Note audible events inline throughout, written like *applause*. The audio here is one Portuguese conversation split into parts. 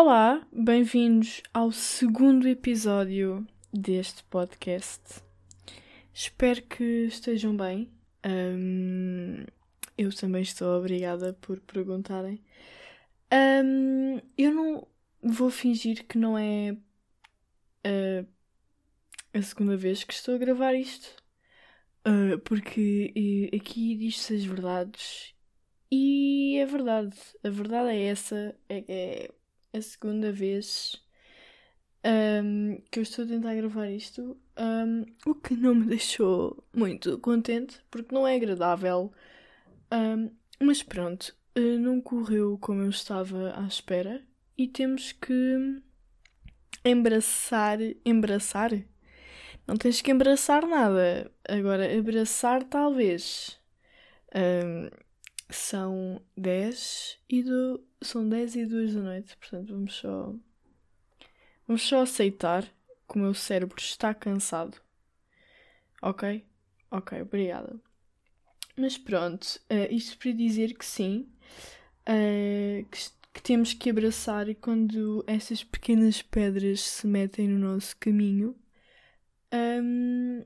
Olá, bem-vindos ao segundo episódio deste podcast. Espero que estejam bem. Um, eu também estou obrigada por perguntarem. Um, eu não vou fingir que não é uh, a segunda vez que estou a gravar isto, uh, porque aqui diz-se as verdades e é verdade. A verdade é essa. É, é a segunda vez um, que eu estou a tentar gravar isto, um, o que não me *laughs* deixou muito contente, porque não é agradável. Um, mas pronto, uh, não correu como eu estava à espera e temos que embraçar. Embraçar? Não tens que embraçar nada. Agora, abraçar talvez. Um, são 10 e do... são 10 e 2 da noite, portanto vamos só vamos só aceitar que o meu cérebro está cansado. Ok? Ok, obrigada. Mas pronto, uh, isto para dizer que sim, uh, que, que, temos que abraçar quando essas pequenas pedras se metem no nosso caminho. Um,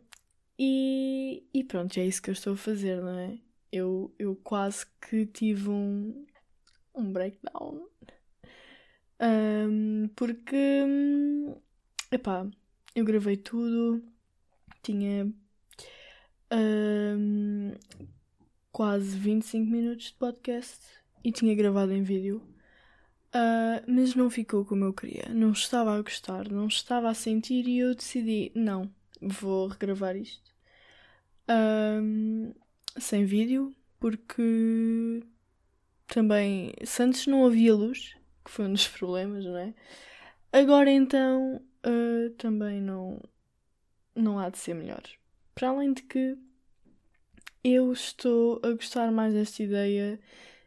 e, e pronto, é isso que eu estou a fazer, não é? Eu, eu quase que tive um, um breakdown. Um, porque, epá, eu gravei tudo, tinha um, quase 25 minutos de podcast e tinha gravado em vídeo. Uh, mas não ficou como eu queria. Não estava a gostar, não estava a sentir e eu decidi: não, vou regravar isto. Um, sem vídeo, porque também se antes não havia luz, que foi um dos *laughs* problemas, não é? Agora então uh, também não, não há de ser melhor. Para além de que eu estou a gostar mais desta ideia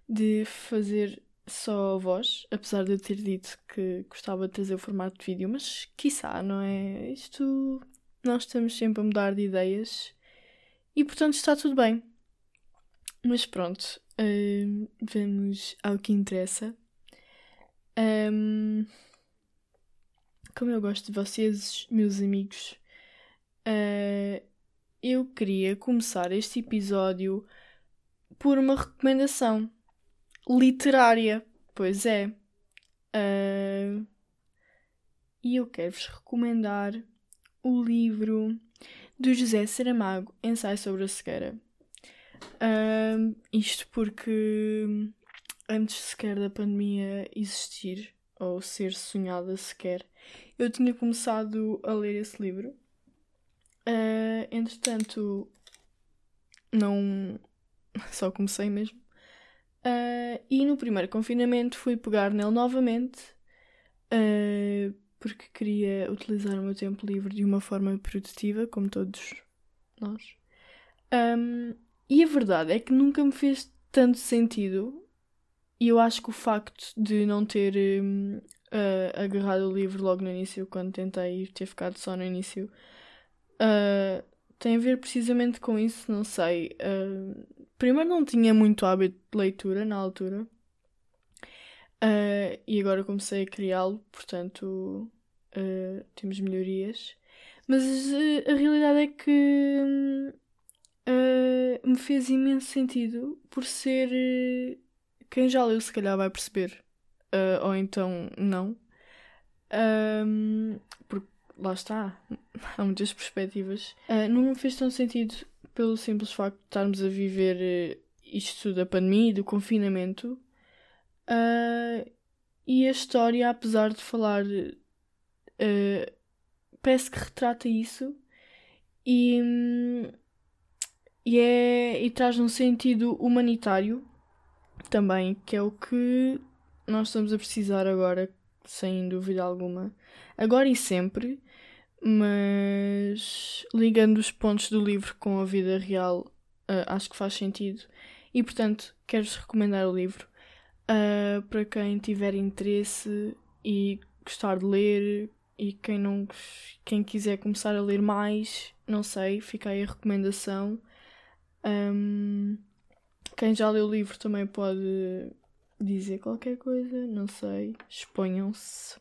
de fazer só a voz, apesar de eu ter dito que gostava de trazer o formato de vídeo, mas quiçá, não é? Isto nós estamos sempre a mudar de ideias e portanto está tudo bem. Mas pronto, uh, vamos ao que interessa. Um, como eu gosto de vocês, meus amigos, uh, eu queria começar este episódio por uma recomendação literária. Pois é. Uh, e eu quero-vos recomendar o livro do José Saramago, Ensaio sobre a Cegueira. Uh, isto porque antes sequer da pandemia existir ou ser sonhada sequer, eu tinha começado a ler esse livro. Uh, entretanto, não. *laughs* Só comecei mesmo. Uh, e no primeiro confinamento fui pegar nele novamente uh, porque queria utilizar o meu tempo livre de uma forma produtiva, como todos nós. Um, e a verdade é que nunca me fez tanto sentido. E eu acho que o facto de não ter uh, agarrado o livro logo no início, quando tentei ter ficado só no início, uh, tem a ver precisamente com isso, não sei. Uh, primeiro não tinha muito hábito de leitura na altura. e agora comecei a criá-lo, portanto temos melhorias. Mas a realidade é que hum, uh, me fez imenso sentido por ser. Uh, quem já leu, se calhar, vai perceber. Uh, ou então, não. Um, porque lá está, *laughs* há muitas perspectivas. não me fez tão sentido pelo simples facto de estarmos a viver isto da pandemia e do confinamento. e a história, apesar de falar. parece que retrata isso. E. Um, e, é, e traz um sentido humanitário também, que é o que nós estamos a precisar agora, sem dúvida alguma. Agora e sempre, mas ligando os pontos do livro com a vida real, uh, acho que faz sentido. E portanto, quero-vos recomendar o livro uh, para quem tiver interesse e gostar de ler e quem não quem quiser começar a ler mais, não sei, fica aí a recomendação. Um, quem já leu o livro também pode dizer qualquer coisa, não sei, exponham-se.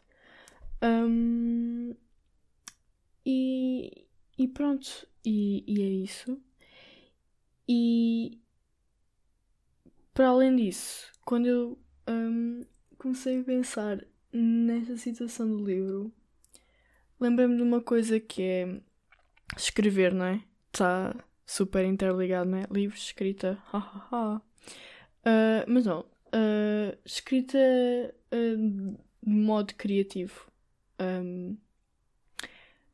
Um, e, e pronto, e, e é isso. E para além disso, quando eu um, comecei a pensar nessa situação do livro, lembrei-me de uma coisa que é escrever, não é? Está super interligado, não é? Livros, escrita. Uh, mas não, uh, escrita uh, de modo criativo. Um,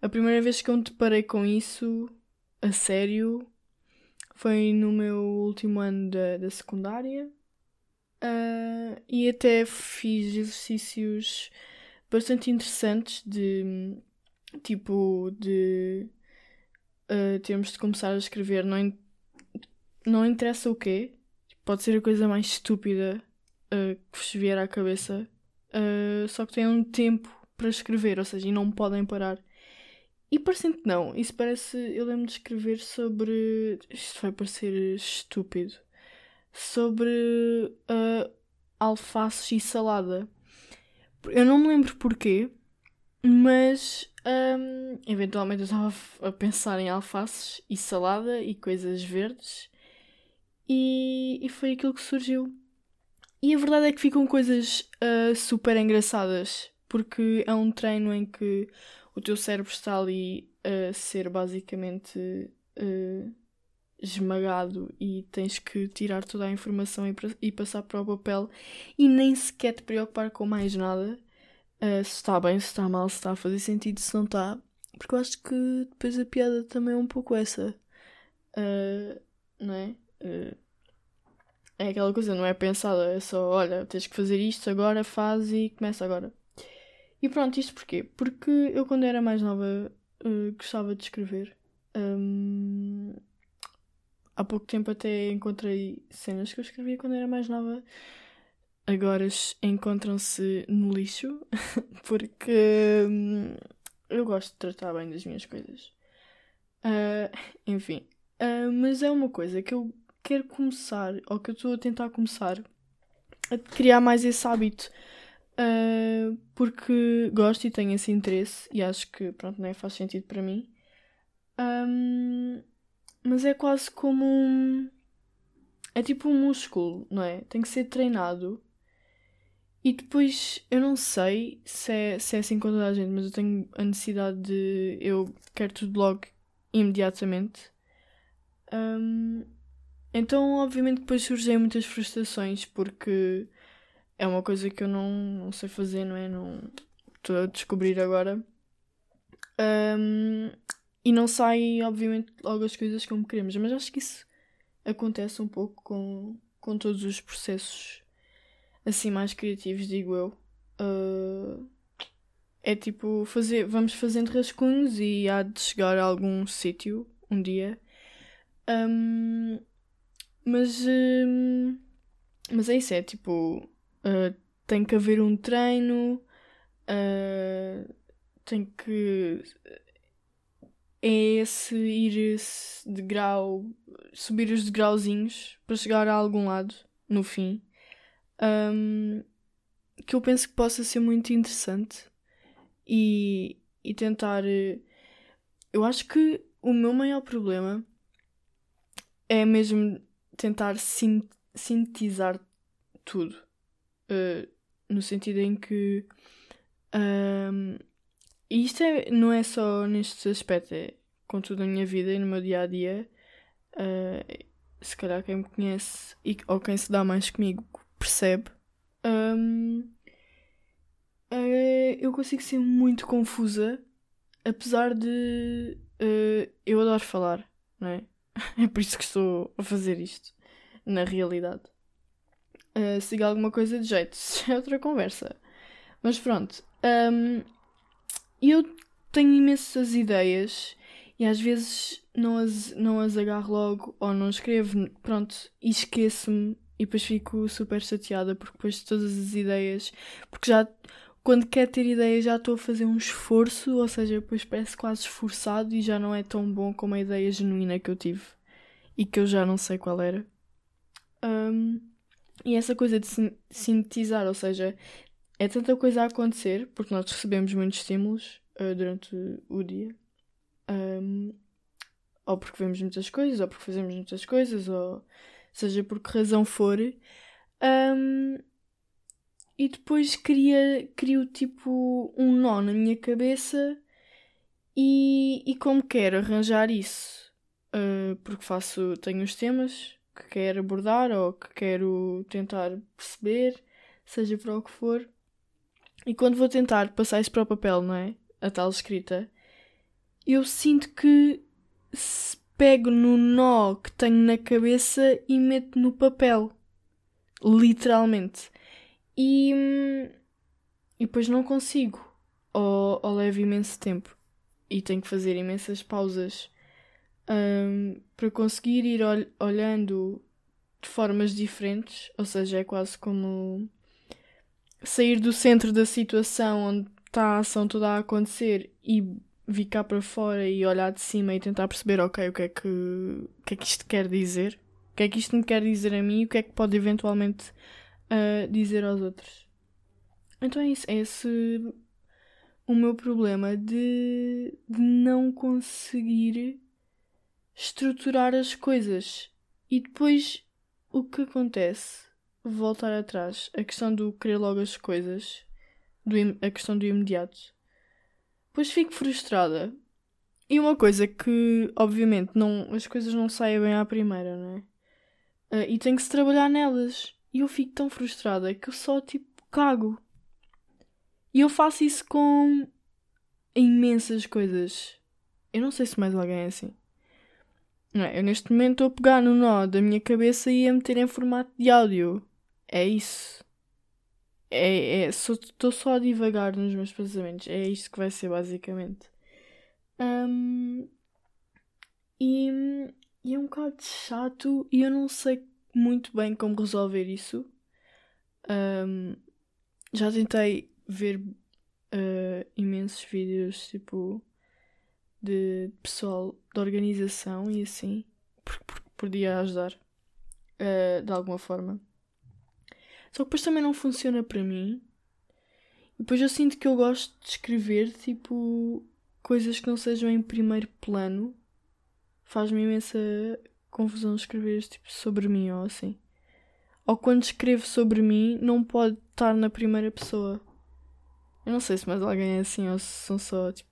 a primeira vez que eu me deparei com isso a sério foi no meu último ano da, da secundária. Uh, e até fiz exercícios bastante interessantes de tipo de uh, termos de começar a escrever não, in não interessa o quê pode ser a coisa mais estúpida uh, que vos vier à cabeça uh, só que um tempo para escrever ou seja e não podem parar. E parecendo que não isso parece eu lembro de escrever sobre isto vai parecer estúpido sobre uh, alfaces e salada. Eu não me lembro porquê mas um, eventualmente eu estava a pensar em alfaces e salada e coisas verdes e, e foi aquilo que surgiu. E a verdade é que ficam coisas uh, super engraçadas porque é um treino em que o teu cérebro está ali a ser basicamente uh, esmagado e tens que tirar toda a informação e, e passar para o papel e nem sequer te preocupar com mais nada uh, se está bem, se está mal, se está a fazer sentido, se não está. Porque eu acho que depois a piada também é um pouco essa. Uh, não é? Uh, é aquela coisa, não é pensada, é só, olha, tens que fazer isto agora, faz e começa agora. E pronto, isto porquê? Porque eu quando era mais nova gostava de escrever. Um, há pouco tempo até encontrei cenas que eu escrevia quando era mais nova agora encontram-se no lixo, *laughs* porque hum, eu gosto de tratar bem das minhas coisas. Uh, enfim, uh, mas é uma coisa que eu quero começar, ou que eu estou a tentar começar, a criar mais esse hábito. Uh, porque gosto e tenho esse interesse e acho que pronto, nem faz sentido para mim. Um, mas é quase como um. É tipo um músculo, não é? Tem que ser treinado e depois, eu não sei se é, se é assim com toda a gente, mas eu tenho a necessidade de. Eu quero tudo logo, imediatamente. Um, então, obviamente, depois surgem muitas frustrações, porque é uma coisa que eu não, não sei fazer, não é? Não estou a descobrir agora. Um, e não sai, obviamente, logo as coisas como queremos, mas acho que isso acontece um pouco com, com todos os processos assim mais criativos, digo eu. Uh, é tipo fazer, vamos fazendo rascunhos e há de chegar a algum sítio um dia. Um, mas, um, mas é isso, é tipo, uh, tem que haver um treino, uh, tem que. É esse ir de grau, subir os degrauzinhos para chegar a algum lado no fim um, que eu penso que possa ser muito interessante e, e tentar. Eh, eu acho que o meu maior problema é mesmo tentar sintetizar tudo. Uh, no sentido em que. Um, e isto é, não é só neste aspecto, é com tudo na minha vida e no meu dia a dia. Uh, se calhar quem me conhece e, ou quem se dá mais comigo percebe, um, é, eu consigo ser muito confusa, apesar de uh, eu adoro falar, não é? *laughs* É por isso que estou a fazer isto, na realidade. Uh, siga alguma coisa de jeito, *laughs* é outra conversa. Mas pronto, um, eu tenho imensas ideias e às vezes não as, não as agarro logo ou não escrevo, pronto, e esqueço-me e depois fico super chateada porque depois todas as ideias. Porque já quando quero ter ideias já estou a fazer um esforço, ou seja, depois parece quase esforçado e já não é tão bom como a ideia genuína que eu tive e que eu já não sei qual era. Um, E essa coisa de sintetizar, ou seja, é tanta coisa a acontecer, porque nós recebemos muitos estímulos uh, durante o dia. Um, ou porque vemos muitas coisas, ou porque fazemos muitas coisas, ou seja por que razão for. Um, e depois cria, crio tipo um nó na minha cabeça e, e como quero arranjar isso, uh, porque faço, tenho os temas que quero abordar ou que quero tentar perceber, seja para o que for. E quando vou tentar passar isso para o papel, não é? A tal escrita, eu sinto que se pego no nó que tenho na cabeça e meto no papel. Literalmente. E, e depois não consigo. Ou, ou levo imenso tempo. E tenho que fazer imensas pausas um, para conseguir ir ol olhando de formas diferentes. Ou seja, é quase como sair do centro da situação onde está a ação toda a acontecer e vir cá para fora e olhar de cima e tentar perceber, ok, o que é que, o que, é que isto quer dizer? O que é que isto me quer dizer a mim e o que é que pode eventualmente uh, dizer aos outros? Então é isso, é esse o meu problema de, de não conseguir estruturar as coisas. E depois o que acontece? Voltar atrás, a questão do querer logo as coisas, do, a questão do imediato Pois fico frustrada. E uma coisa que, obviamente, não, as coisas não saem bem à primeira, não é? Uh, e tem que se trabalhar nelas. E eu fico tão frustrada que eu só, tipo, cago. E eu faço isso com imensas coisas. Eu não sei se mais alguém é assim. Não é? Eu neste momento estou a pegar no nó da minha cabeça e a meter em formato de áudio. É isso. É, é, estou só a divagar nos meus pensamentos. É isto que vai ser, basicamente. Um, e, e, é um bocado chato e eu não sei muito bem como resolver isso. Um, já tentei ver uh, imensos vídeos tipo de pessoal de organização e assim, porque, porque podia ajudar uh, de alguma forma. Só que depois também não funciona para mim. E depois eu sinto que eu gosto de escrever, tipo, coisas que não sejam em primeiro plano. Faz-me imensa confusão escrever tipo, sobre mim ou assim. Ou quando escrevo sobre mim, não pode estar na primeira pessoa. Eu não sei se mais alguém é assim ou se são só, tipo,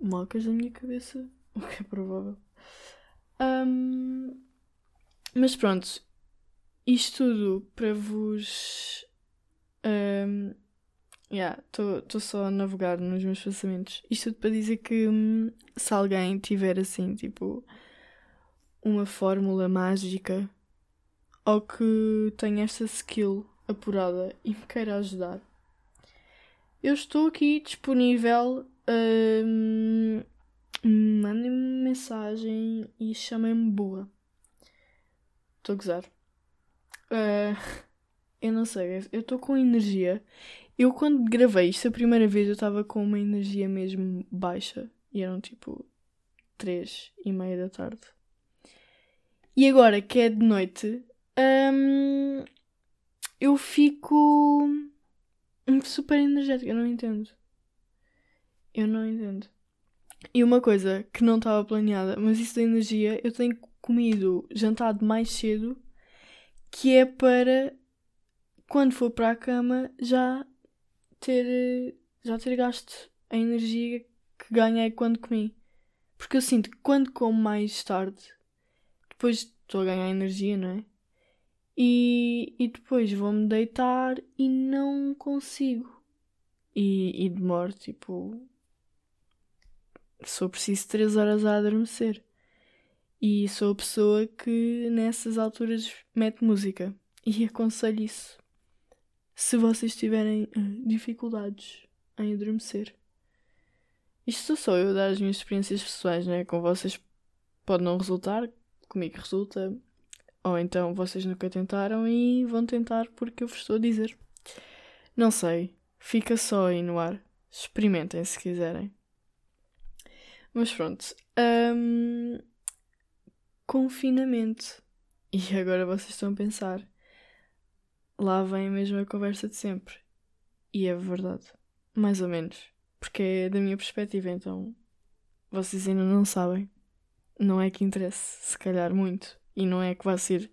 mocas na minha cabeça. *laughs* O que é provável. Um, mas pronto, isto tudo para vos. Um, Estou só a navegar nos meus pensamentos. Isto tudo para dizer que hum, se alguém tiver assim, tipo, uma fórmula mágica ou que tenha esta skill apurada e me queira ajudar, eu estou aqui disponível. Um, Mandem-me mensagem e chamem-me boa. Estou a gozar. Uh, eu não sei, eu estou com energia. Eu quando gravei isto a primeira vez eu estava com uma energia mesmo baixa. E eram tipo três e meia da tarde. E agora que é de noite, um, eu fico super energética. Eu não entendo. Eu não entendo. E uma coisa que não estava planeada, mas isso da energia, eu tenho comido jantado mais cedo que é para quando for para a cama já ter já ter gasto a energia que ganhei quando comi. Porque eu sinto que quando como mais tarde, depois estou a ganhar energia, não é? E, e depois vou-me deitar e não consigo. E, e demoro tipo. Sou preciso 3 horas a adormecer. E sou a pessoa que nessas alturas mete música. E *laughs* aconselho isso. Se vocês tiverem uh, dificuldades em adormecer. Isto sou só eu dar as minhas experiências pessoais, né? Com vocês pode não resultar, comigo resulta. Ou então vocês nunca tentaram e vão tentar porque eu vos estou a dizer. Não sei. Fica só aí no ar. Experimentem se quiserem. Mas pronto. Um, confinamento. E agora vocês estão a pensar: lá vem a mesma conversa de sempre. E é verdade. Mais ou menos. Porque é da minha perspectiva, então vocês ainda não sabem. Não é que interesse, se calhar, muito. E não é que vai ser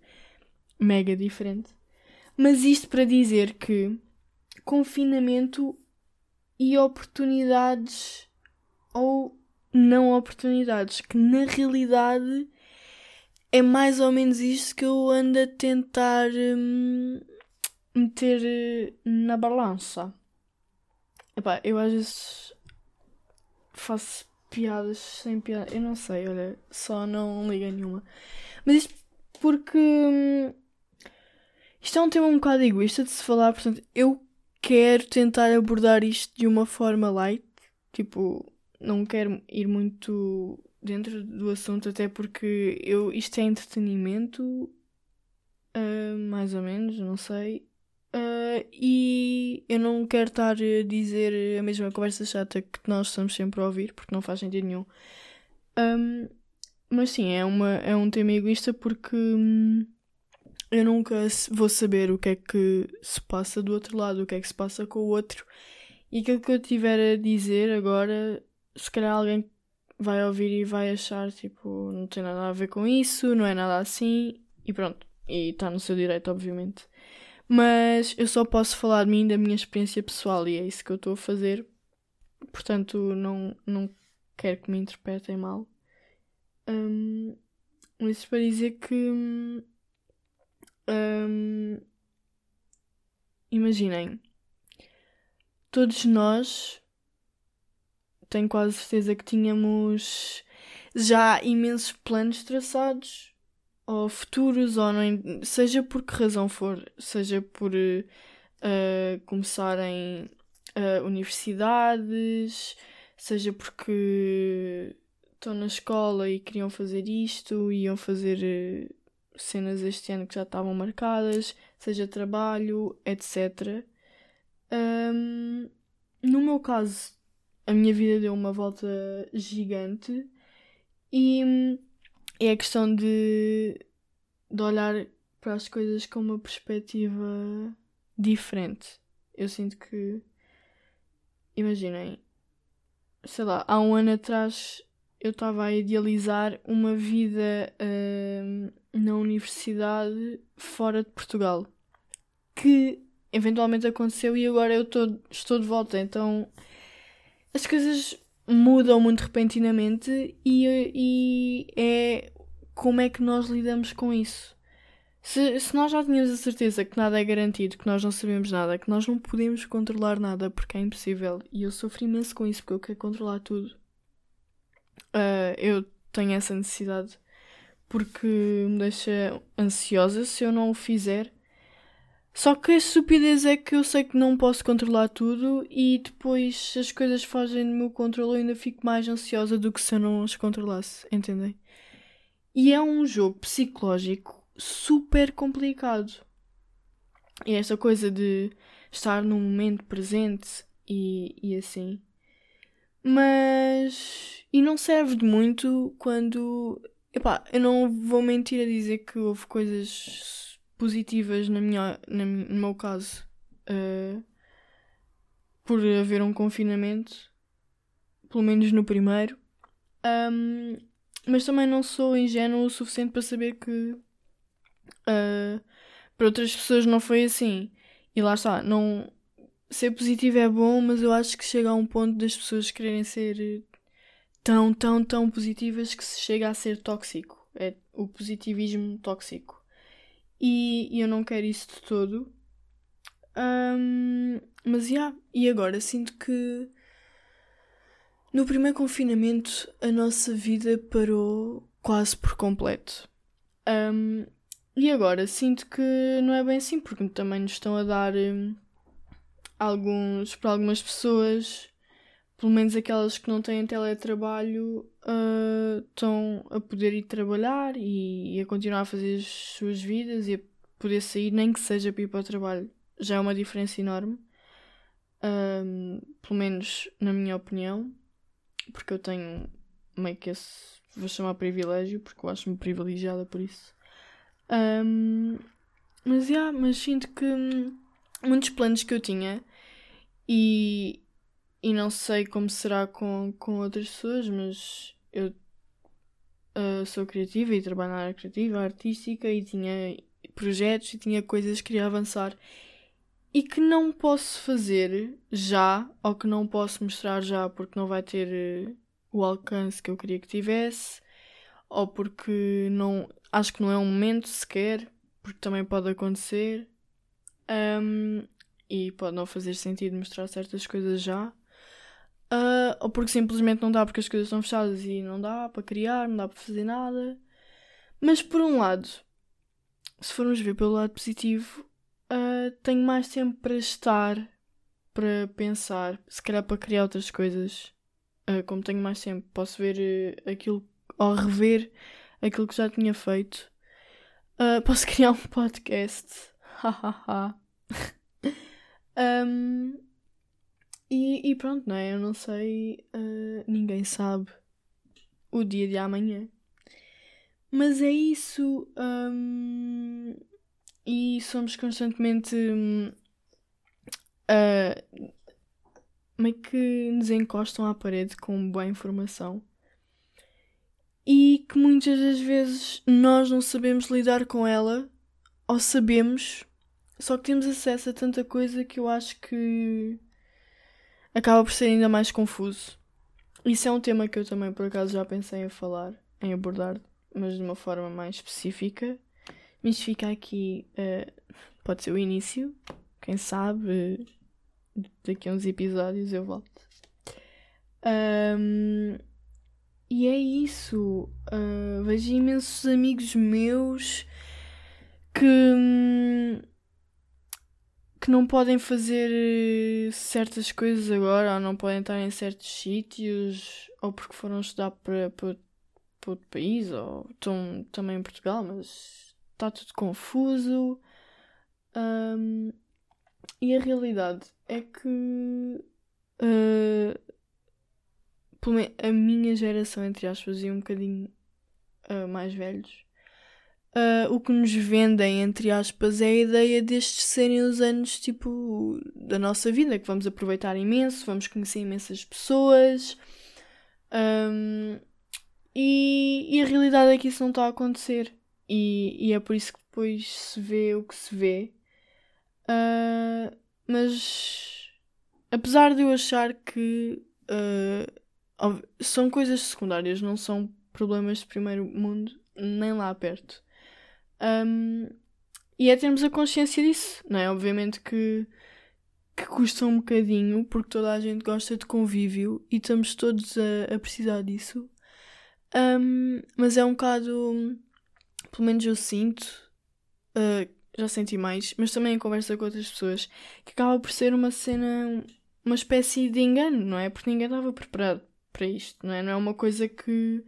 mega diferente. Mas isto para dizer que confinamento e oportunidades ou não oportunidades, que na realidade é mais ou menos isto que eu ando a tentar hum, meter eh, na balança. Epá, eu às vezes faço piadas sem piada. Eu não sei, olha, só não liga nenhuma. Mas isto porque hum, isto é um tema um bocado egoísta de se falar, portanto, eu quero tentar abordar isto de uma forma light. Tipo, não quero ir muito dentro do assunto, até porque eu, isto é entretenimento, uh, mais ou menos, não sei. Uh, e eu não quero estar a dizer a mesma conversa chata que nós estamos sempre a ouvir, porque não faz sentido nenhum. Um, mas sim, é, uma, é um tema egoísta porque hum, eu nunca vou saber o que é que se passa do outro lado, o que é que se passa com o outro. E aquilo que eu tiver a dizer agora, se calhar alguém vai ouvir e vai achar, tipo, não tem nada a ver com isso, não é nada assim, e pronto. E está no seu direito, obviamente. Mas eu só posso falar de mim, da minha experiência pessoal, e é isso que eu estou a fazer. Portanto, não, não quero que me interpretem mal. Um, isso para dizer que. Um, imaginem, todos nós tenho quase certeza que tínhamos já imensos planos traçados, ou futuros, ou não, seja por que razão for, seja por uh, começarem uh, universidades, seja porque estão na escola e queriam fazer isto, iam fazer uh, cenas este ano que já estavam marcadas, seja trabalho, etc. Um, no meu caso, a minha vida deu uma volta gigante e é a questão de, de olhar para as coisas com uma perspectiva diferente. Eu sinto que, imaginem, sei lá, há um ano atrás eu estava a idealizar uma vida uh, na universidade fora de Portugal que eventualmente aconteceu e agora eu tô, estou de volta. Então as coisas mudam muito repentinamente e, e é como é que nós lidamos com isso. Se, se nós já tínhamos a certeza que nada é garantido, que nós não sabemos nada, que nós não podemos controlar nada porque é impossível, e eu sofro imenso com isso porque eu quero controlar tudo, uh, eu tenho essa necessidade porque me deixa ansiosa se eu não o fizer só que a estupidez é que eu sei que não posso controlar tudo e depois as coisas fogem do meu controle eu ainda fico mais ansiosa do que se eu não as controlasse, entendem? E é um jogo psicológico super complicado. E esta coisa de estar no momento presente e, e assim. Mas. E não serve de muito quando. Epá, eu não vou mentir a dizer que houve coisas positivas na minha, na, no meu caso uh, por haver um confinamento, pelo menos no primeiro. Um, mas também não sou ingênuo o suficiente para saber que uh, para outras pessoas não foi assim. E lá está, não ser positivo é bom, mas eu acho que chega a um ponto das pessoas quererem ser tão, tão, tão positivas que se chega a ser tóxico. É o positivismo tóxico. E, eu não quero isso de todo. Um, mas, já, yeah, e agora sinto que no primeiro confinamento a nossa vida parou quase por completo. Um, e agora sinto que não é bem assim, porque também nos estão a dar um, alguns, para algumas pessoas, pelo menos aquelas que não têm teletrabalho, uh, estão a poder ir trabalhar e, e, a continuar a fazer as suas vidas e a poder sair, nem que seja para ir para o trabalho. Já é uma diferença enorme. Um, pelo menos na minha opinião, porque eu tenho meio que esse, vou chamar privilégio, porque eu acho-me privilegiada por isso. Um, mas, yeah, mas sinto que hum, muitos planos que eu tinha e, e não sei como será com, com outras pessoas, mas eu uh, sou criativa e trabalho na área criativa, artística e tinha projetos e tinha coisas que queria avançar. E que não posso fazer já ou que não posso mostrar já porque não vai ter uh, o alcance que eu queria que tivesse ou porque não acho que não é um momento sequer porque também pode acontecer. Um, e pode não fazer sentido mostrar certas coisas já uh, ou porque simplesmente não dá porque as coisas estão fechadas e não dá para criar, não dá para fazer nada mas por um lado se formos ver pelo lado positivo uh, tenho mais tempo para estar para pensar, se calhar para criar outras coisas uh, como tenho mais tempo posso ver aquilo ou rever aquilo que já tinha feito Uh, *laughs* posso criar um podcast. Hahaha. um, *laughs* e, e, pronto, não é? Eu não sei. Uh, ninguém sabe o dia de amanhã. Mas é isso. Um, e somos constantemente. Uh, meio que nos encostam à parede com boa informação e que muitas das vezes nós não sabemos lidar com ela, ou sabemos, só que temos acesso a tanta coisa que eu acho que acaba por ser ainda mais confuso. Isso é um tema que eu também por acaso já pensei em falar, em abordar, mas de uma forma mais específica. Mas fica aqui, uh, pode ser o início, quem sabe, daqui a uns episódios eu volto. Um, e é isso. Uh, vejo imensos amigos meus que. Que não podem fazer eh, certas coisas agora, ou não podem estar em certos sítios, ou porque foram estudar para, para, para outro país, ou estão também em Portugal, mas está tudo confuso. Um, e a realidade é que uh, a minha geração, entre aspas, e um bocadinho uh, mais velhos, uh, o que nos vendem, entre aspas, é a ideia destes serem os anos, tipo, da nossa vida, que vamos aproveitar imenso, vamos conhecer imensas pessoas. Um, e, e, a realidade é que isso não está a acontecer. E, e, é por isso que depois se vê o que se vê. Uh, mas apesar de eu achar que uh, são coisas secundárias, não são problemas de primeiro mundo, nem lá perto. Um, e é termos a consciência disso, não é? Obviamente que, que custa um bocadinho, porque toda a gente gosta de convívio e estamos todos a, a precisar disso. Um, mas é um bocado, pelo menos eu sinto, uh, já senti mais, mas também em conversa com outras pessoas, que acaba por ser uma cena, uma espécie de engano, não é? Porque ninguém estava preparado para isto, não é? Não é uma coisa que,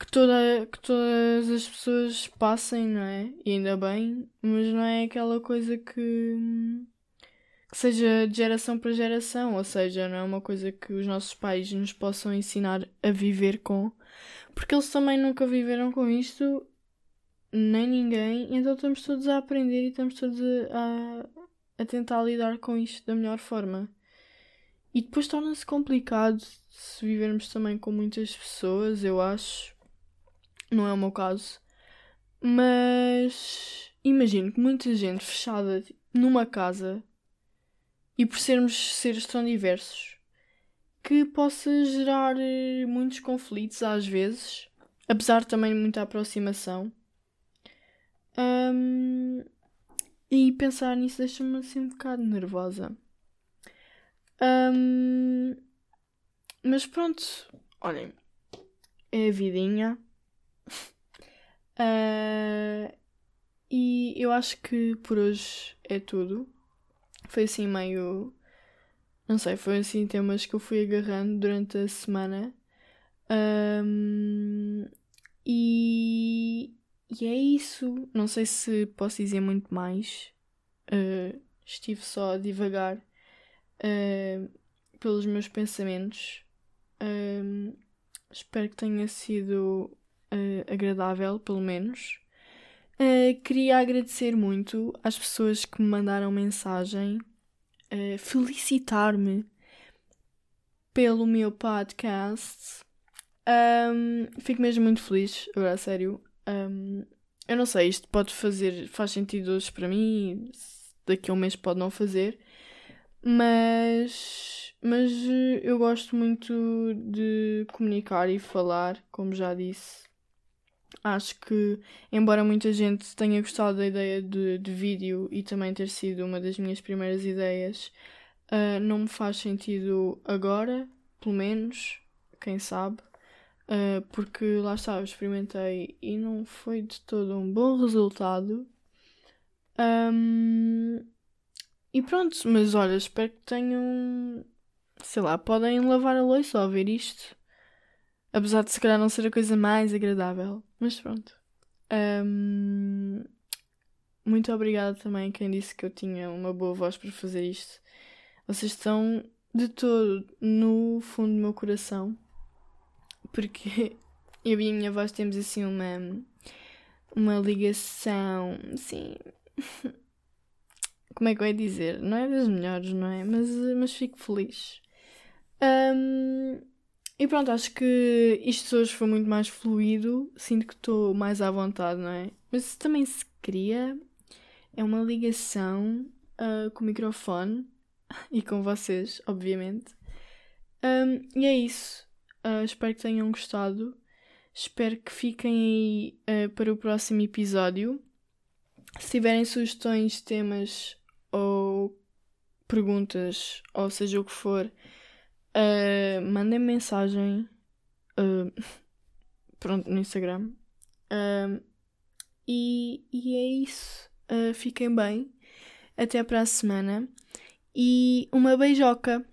que, toda, que todas as pessoas passem, não é? E ainda bem, mas não é aquela coisa que, que seja de geração para geração, ou seja, não é uma coisa que os nossos pais nos possam ensinar a viver com, porque eles também nunca viveram com isto, nem ninguém, então estamos todos a aprender e estamos todos a, a, tentar lidar com isto da melhor forma. E depois torna-se complicado se vivermos também com muitas pessoas, eu acho. Não é o meu caso. Mas imagino que muita gente fechada numa casa e por sermos seres tão diversos que possa gerar eh, muitos conflitos às vezes, apesar também de muita aproximação. Um, e pensar nisso deixa-me assim um bocado nervosa. Um, mas pronto, olhem, é a vidinha. Uh, *laughs* e eu acho que por hoje é tudo. Foi assim meio. Não sei, foi assim temas que eu fui agarrando durante a semana. Um, e, e é isso. Não sei se posso dizer muito mais. Uh, estive só a divagar uh, pelos meus pensamentos. Uh, espero que tenha sido uh, agradável, pelo menos. Uh, queria agradecer muito às pessoas que me mandaram mensagem, uh, felicitar-me pelo meu podcast. Um, fico mesmo muito feliz, agora sério. Um, eu não sei, isto pode fazer, faz sentido hoje para mim, daqui a um mês pode não fazer, mas, mas eu gosto muito de comunicar e falar, como já disse. Acho que, embora muita gente tenha gostado da ideia de, de vídeo e também ter sido uma das minhas primeiras ideias, uh, não me faz sentido agora, pelo menos, quem sabe, uh, porque lá está, eu experimentei e não foi de todo um bom resultado. Um, e pronto, mas olha, espero que tenham. Sei lá, podem lavar a louça ou ver isto. Apesar de se calhar não ser a coisa mais agradável. Mas pronto. Um, muito obrigada também a quem disse que eu tinha uma boa voz para fazer isto. Vocês estão de todo no fundo do meu coração. Porque *laughs* eu e a minha voz temos assim uma. Uma ligação. Assim. *laughs* como é que eu ia dizer? Não é das melhores, não é? Mas, mas fico feliz. Um, e pronto, acho que isto hoje foi muito mais fluido. Sinto que estou mais à vontade, não é? Mas também se cria é uma ligação uh, com o microfone *laughs* e com vocês, obviamente. Um, e é isso. Uh, espero que tenham gostado. Espero que fiquem aí uh, para o próximo episódio. Se tiverem sugestões temas ou perguntas, ou seja o que for, uh, mandem mensagem uh, *laughs* pronto, no Instagram. Uh, e, e é isso. Uh, fiquem bem. Até para a semana. E uma beijoca.